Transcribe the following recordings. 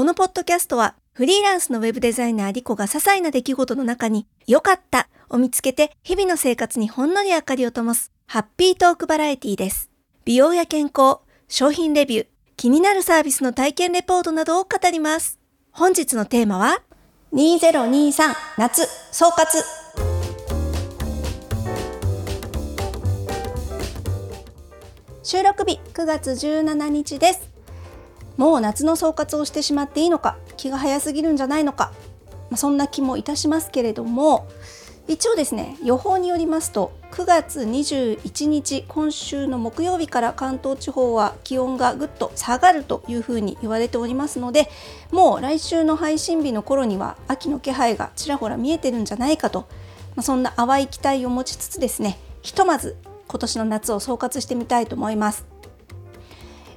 このポッドキャストはフリーランスのウェブデザイナーリコが些細な出来事の中に良かったを見つけて日々の生活にほんのり明かりを灯すハッピートークバラエティです。美容や健康、商品レビュー、気になるサービスの体験レポートなどを語ります。本日のテーマは2023夏総括収録日9月17日です。もう夏の総括をしてしまっていいのか気が早すぎるんじゃないのか、まあ、そんな気もいたしますけれども一応ですね予報によりますと9月21日今週の木曜日から関東地方は気温がぐっと下がるというふうに言われておりますのでもう来週の配信日の頃には秋の気配がちらほら見えてるんじゃないかと、まあ、そんな淡い期待を持ちつつですねひとまず今年の夏を総括してみたいと思います。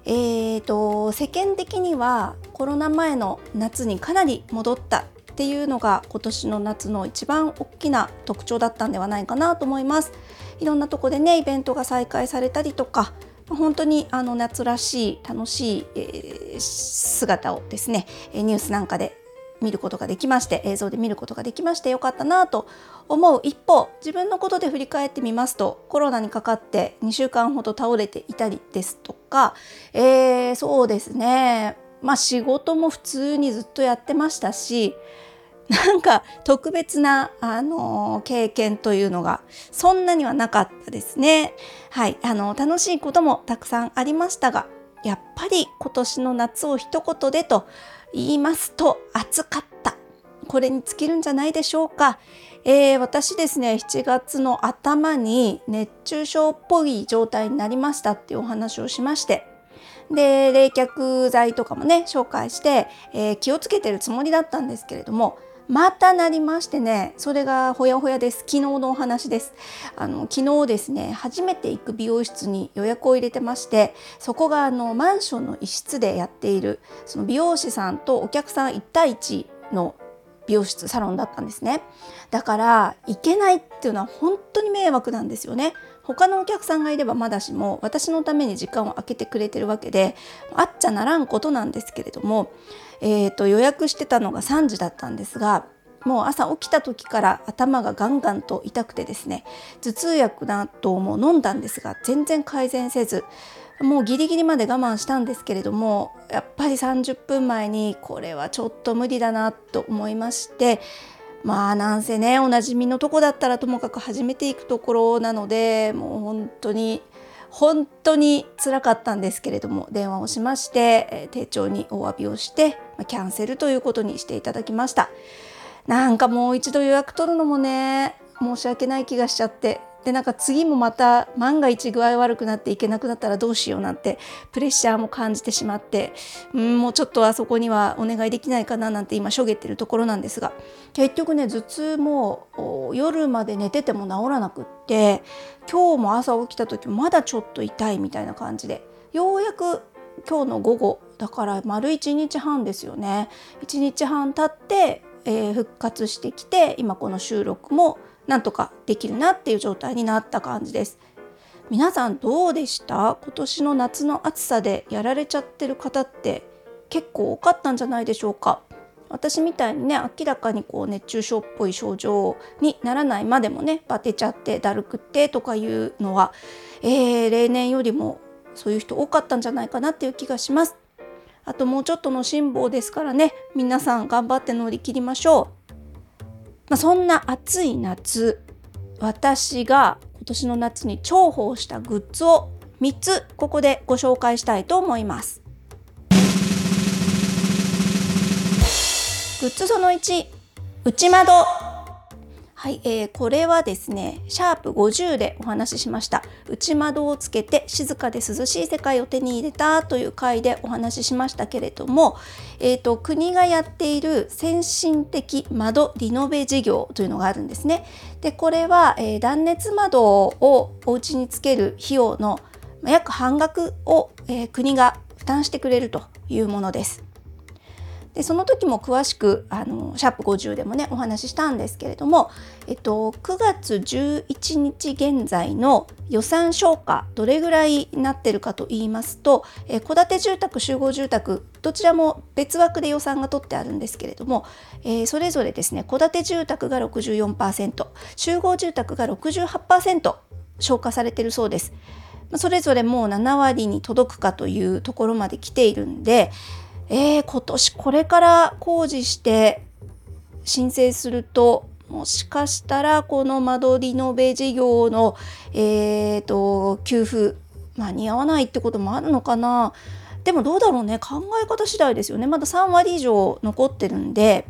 えーと、世間的にはコロナ前の夏にかなり戻ったっていうのが今年の夏の一番大きな特徴だったんではないかなと思います。いろんなとこでねイベントが再開されたりとか本当にあの夏らしい楽しい、えー、姿をですねニュースなんかで見ることができまして映像で見ることができましてよかったなと思う一方自分のことで振り返ってみますとコロナにかかって2週間ほど倒れていたりですとか、えー、そうですねまあ仕事も普通にずっとやってましたしなんか特別な、あの経験というのがそんなにはなかったですね。はい、あの楽しいこともたくさんありましたがやっぱり今年の夏を一言でと言いますと暑かった。これに尽きるんじゃないでしょうか、えー、私ですね7月の頭に熱中症っぽい状態になりましたっていうお話をしまして。で冷却剤とかもね紹介して、えー、気をつけてるつもりだったんですけれどもまたなりましてねそれがほやほやです。昨日のお話です。あの昨日ですね初めて行く美容室に予約を入れてましてそこがあのマンションの一室でやっているその美容師さんとお客さん1対1の美容室サロンだったんですね。だから行けないっていうのは本当に迷惑なんですよね。他のお客さんがいればまだしも私のために時間を空けてくれてるわけであっちゃならんことなんですけれどもえーと、予約してたのが3時だったんですがもう朝起きた時から頭がガンガンと痛くてですね頭痛薬なども飲んだんですが全然改善せずもうギリギリまで我慢したんですけれどもやっぱり30分前にこれはちょっと無理だなと思いましてまあなんせねおなじみのとこだったらともかく始めていくところなのでもう本当に本当につらかったんですけれども電話をしまして、え丁重にお詫びをしてキャンセルということにしていただきました。なんかもう一度予約取るのもね申し訳ない気がしちゃってでなんか次もまた万が一具合悪くなっていけなくなったらどうしようなんてプレッシャーも感じてしまってんもうちょっとあそこにはお願いできないかななんて今しょげてるところなんですが結局ね頭痛も夜まで寝てても治らなくって今日も朝起きた時まだちょっと痛いみたいな感じでようやく今日の午後だから丸1日半ですよね。1日半経って、えー、復活してきて今この収録もなんとかできるなっていう状態になった感じです。皆さんどうでした？今年の夏の暑さでやられちゃってる方って結構多かったんじゃないでしょうか？私みたいにね明らかにこう熱中症っぽい症状にならないまでもねバテちゃってだるくってとかいうのは、えー、例年よりもそういう人多かったんじゃないかなっていう気がします。あともうちょっとの辛抱ですからね皆さん頑張って乗り切りましょう。まあ、そんな暑い夏私が今年の夏に重宝したグッズを3つここでご紹介したいと思います。グッズその1内窓はい、えー、これはですねシャープ50でお話ししました内窓をつけて静かで涼しい世界を手に入れたという回でお話ししましたけれども、えーと、国がやっている先進的窓リノベ事業というのがあるんですね。でこれは、えー、断熱窓をお家につける費用の約半額を、えー、国が負担してくれるというものです。でその時も詳しくあのシャープ50でもねお話ししたんですけれども、えっと、9月11日現在の予算消化どれぐらいになってるかと言いますと戸建て住宅集合住宅どちらも別枠で予算が取ってあるんですけれども、えー、それぞれですね戸建て住宅が64%集合住宅が68%消化されてるそうです。それぞれもう7割に届くかというところまで来ているんでえー、今年これから工事して申請するともしかしたらこの間取りのベ事業の、えーと、給付間に合わないってこともあるのかな。でもどうだろうね。考え方次第ですよね。まだ3割以上残ってるんで。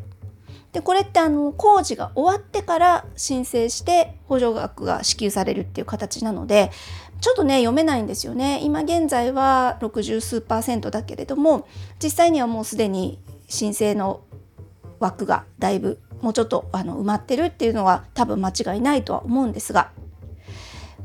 でこれってあの工事が終わってから申請して補助額が支給されるっていう形なのでちょっとね読めないんですよね。今現在は60数パーセントだけれども実際にはもうすでに申請の枠がだいぶもうちょっとあの埋まってるっていうのは多分間違いないとは思うんですが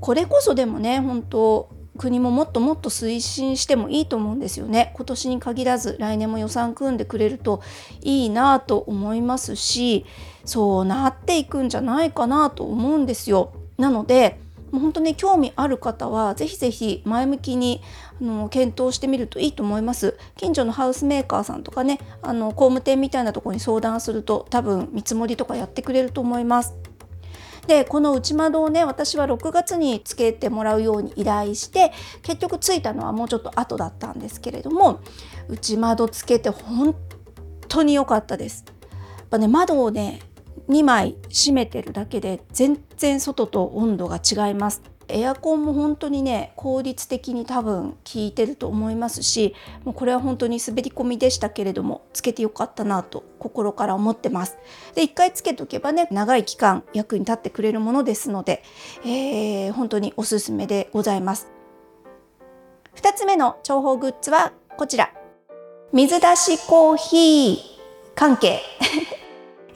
これこそでもね本当国ももっともっと推進してもいいと思うんですよね。今年に限らず来年も予算組んでくれるといいなと思いますしそうなっていくんじゃないかなと思うんですよ。なのでもう本当ね興味ある方はぜひぜひ前向きにあの検討してみるといいと思います近所のハウスメーカーさんとかねあの工務店みたいなとこに相談すると多分見積もりとかやってくれると思いますでこの内窓をね私は6月につけてもらうように依頼して結局ついたのはもうちょっと後だったんですけれども内窓つけて本当に良かったです。やっぱね窓をね2枚閉めてるだけで全然外と温度が違います。エアコンも本当にね効率的に多分効いてると思いますしもうこれは本当に滑り込みでしたけれどもつけてよかったなと心から思ってます。で1回つけとけばね長い期間役に立ってくれるものですので、えー、本当におすすめでございます。2つ目の重宝グッズはこちら水出しコーヒー関係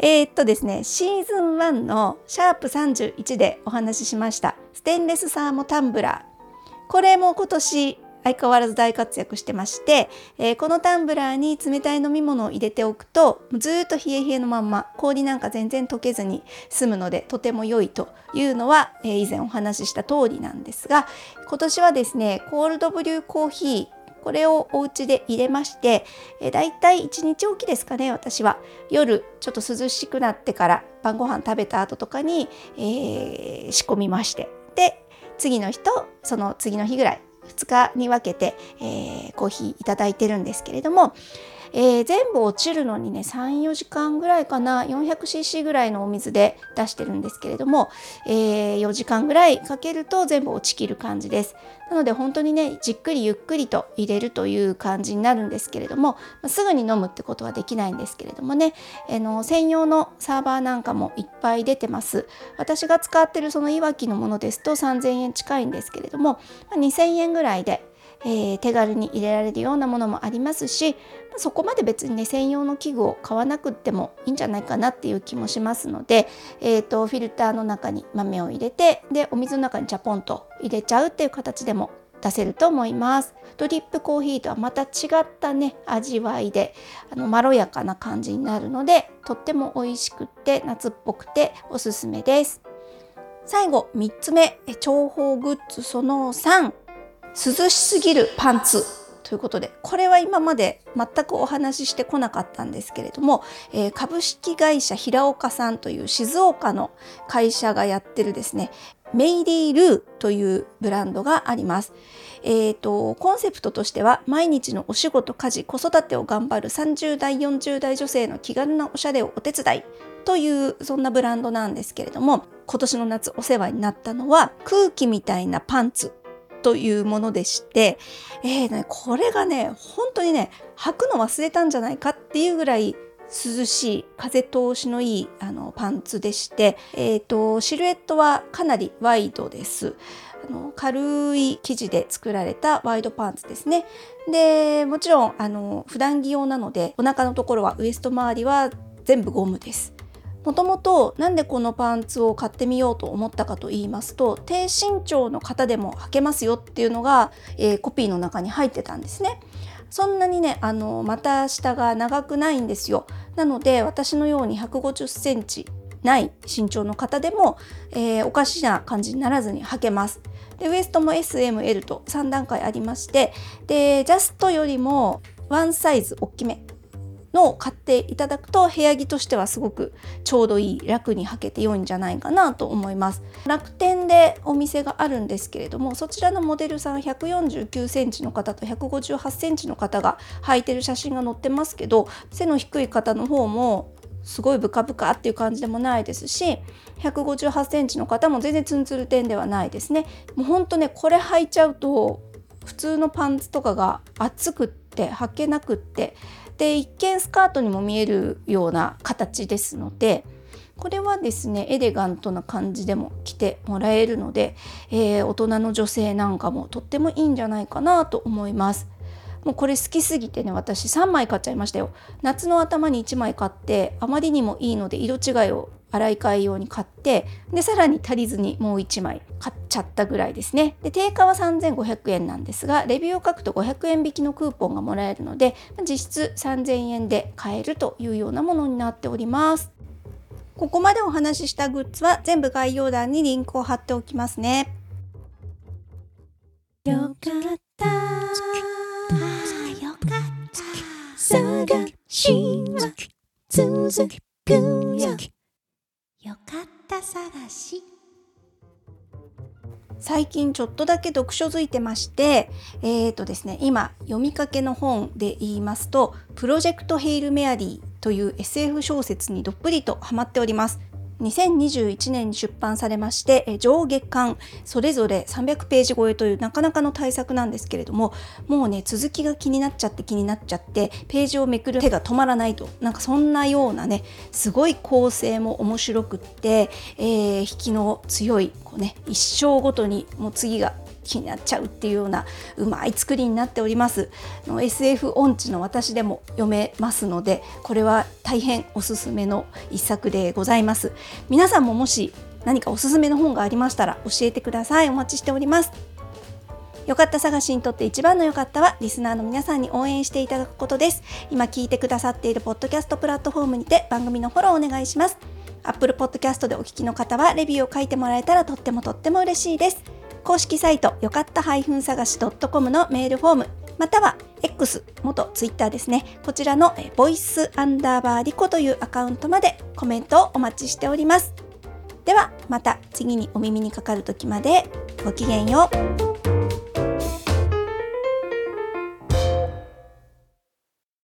えー、っとですね、シーズン1のシャープ31でお話ししましたステンレスサーモタンブラー。これも今年相変わらず大活躍してまして、えー、このタンブラーに冷たい飲み物を入れておくとずっと冷え冷えのまんま氷なんか全然溶けずに済むのでとても良いというのは、えー、以前お話しした通りなんですが今年はですねコールドブリューコーヒーこれをお家で入れまして、えー、だいたい1日おきですかね私は。夜ちょっと涼しくなってから晩ご飯食べた後とかに、えー、仕込みまして。で次の日とその次の日ぐらい2日に分けて、えー、コーヒーいただいてるんですけれども、えー、全部落ちるのにね34時間ぐらいかな 400cc ぐらいのお水で出してるんですけれども、えー、4時間ぐらいかけると全部落ちきる感じです。なので本当にねじっくりゆっくりと入れるという感じになるんですけれどもますぐに飲むってことはできないんですけれどもね、えー、の専用のサーバーなんかもいっぱい出てます。私が使ってるそのいわきのものですと3000円近いんですけれども2000円ぐらいでえー、手軽に入れられるようなものもありますしそこまで別にね専用の器具を買わなくてもいいんじゃないかなっていう気もしますので、えーと、フィルターの中に豆を入れてでお水の中にチャポンと入れちゃうっていう形でも出せると思います。ドリップコーヒーとはまた違ったね味わいであのまろやかな感じになるのでとっても美味しくって夏っぽくておすすめです。最後3つ目重宝グッズその3涼しすぎるパンツということでこれは今まで全くお話ししてこなかったんですけれども、えー、株式会社平岡さんという静岡の会社がやってるですねメイリー・ルーというブランドがあります。えーと、コンセプトとしては毎日のお仕事家事子育てを頑張る30代40代女性の気軽なおしゃれをお手伝いというそんなブランドなんですけれども今年の夏お世話になったのは空気みたいなパンツというものでして、えーね、これがね本当にね履くの忘れたんじゃないかっていうぐらい涼しい風通しのいいあのパンツでして、えーと、シルエットはかなりワイドです。あの軽い生地で作られたワイドパンツですね。でもちろんあの普段着用なのでお腹のところはウエスト周りは全部ゴムです。もともとなんでこのパンツを買ってみようと思ったかと言いますと低身長の方でも履けますよっていうのが、えー、コピーの中に入ってたんですね。そんなにねあの股下が長くないんですよ。なので私のように150センチない身長の方でも、えー、おかしな感じにならずに履けます。でウエストも SML と3段階ありましてでジャストよりもワンサイズ大きめ。のを買っていただくと部屋着としてはすごくちょうどいい楽に履けて良いんじゃないかなと思います。楽天でお店があるんですけれどもそちらのモデルさん149センチの方と158センチの方が履いてる写真が載ってますけど背の低い方の方もすごいブカブカっていう感じでもないですし158センチの方も全然ツンツル点ではないですね。もうほんとねこれ履いちゃうと普通のパンツとかが暑くって履けなくってで一見スカートにも見えるような形ですのでこれはですねエレガントな感じでも着てもらえるので、えー、大人の女性なんかもとってもいいんじゃないかなと思います。もうこれ好きすぎてね私3枚買っちゃいましたよ夏の頭に1枚買ってあまりにもいいので色違いを洗い替え用に買ってでさらに足りずにもう1枚買っちゃったぐらいですね。で定価は3500円なんですがレビューを書くと500円引きのクーポンがもらえるので実質3000円で買えるというようなものになっております。ここまでお話ししたグッズは全部概要欄にリンクを貼っておきますね。よかった。よかった。探しは続く。し最近ちょっとだけ読書づいてましてえーとですね今読みかけの本で言いますと「プロジェクト・ヘイル・メアリー」という SF 小説にどっぷりとハマっております。2021年に出版されまして上下巻それぞれ300ページ超えというなかなかの大作なんですけれどももうね続きが気になっちゃって気になっちゃってページをめくる手が止まらないと。なんかそんなようなねすごい構成も面白くって、えー、引きの強いこう、ね、一生ごとにもう次が気になっちゃうっていうようなうまい作りになっております。の SF 音痴の私でも読めますのでこれは大変おすすめの一作でございます。皆さんももし何かおすすめの本がありましたら教えてください。お待ちしております。よかった探しにとって一番のよかったはリスナーの皆さんに応援していただくことです。今聞いてくださっているポッドキャストプラットフォームにて番組のフォローお願いします。Apple Podcast でお聞きの方はレビューを書いてもらえたらとってもとっても嬉しいです。公式サイトよかった探し .com のメールフォームまたは X 元 Twitter ですね。こちらのボイスアンダーバーリコというアカウントまでコメントをお待ちしております。ではまた次にお耳にかかる時までごきげんよう。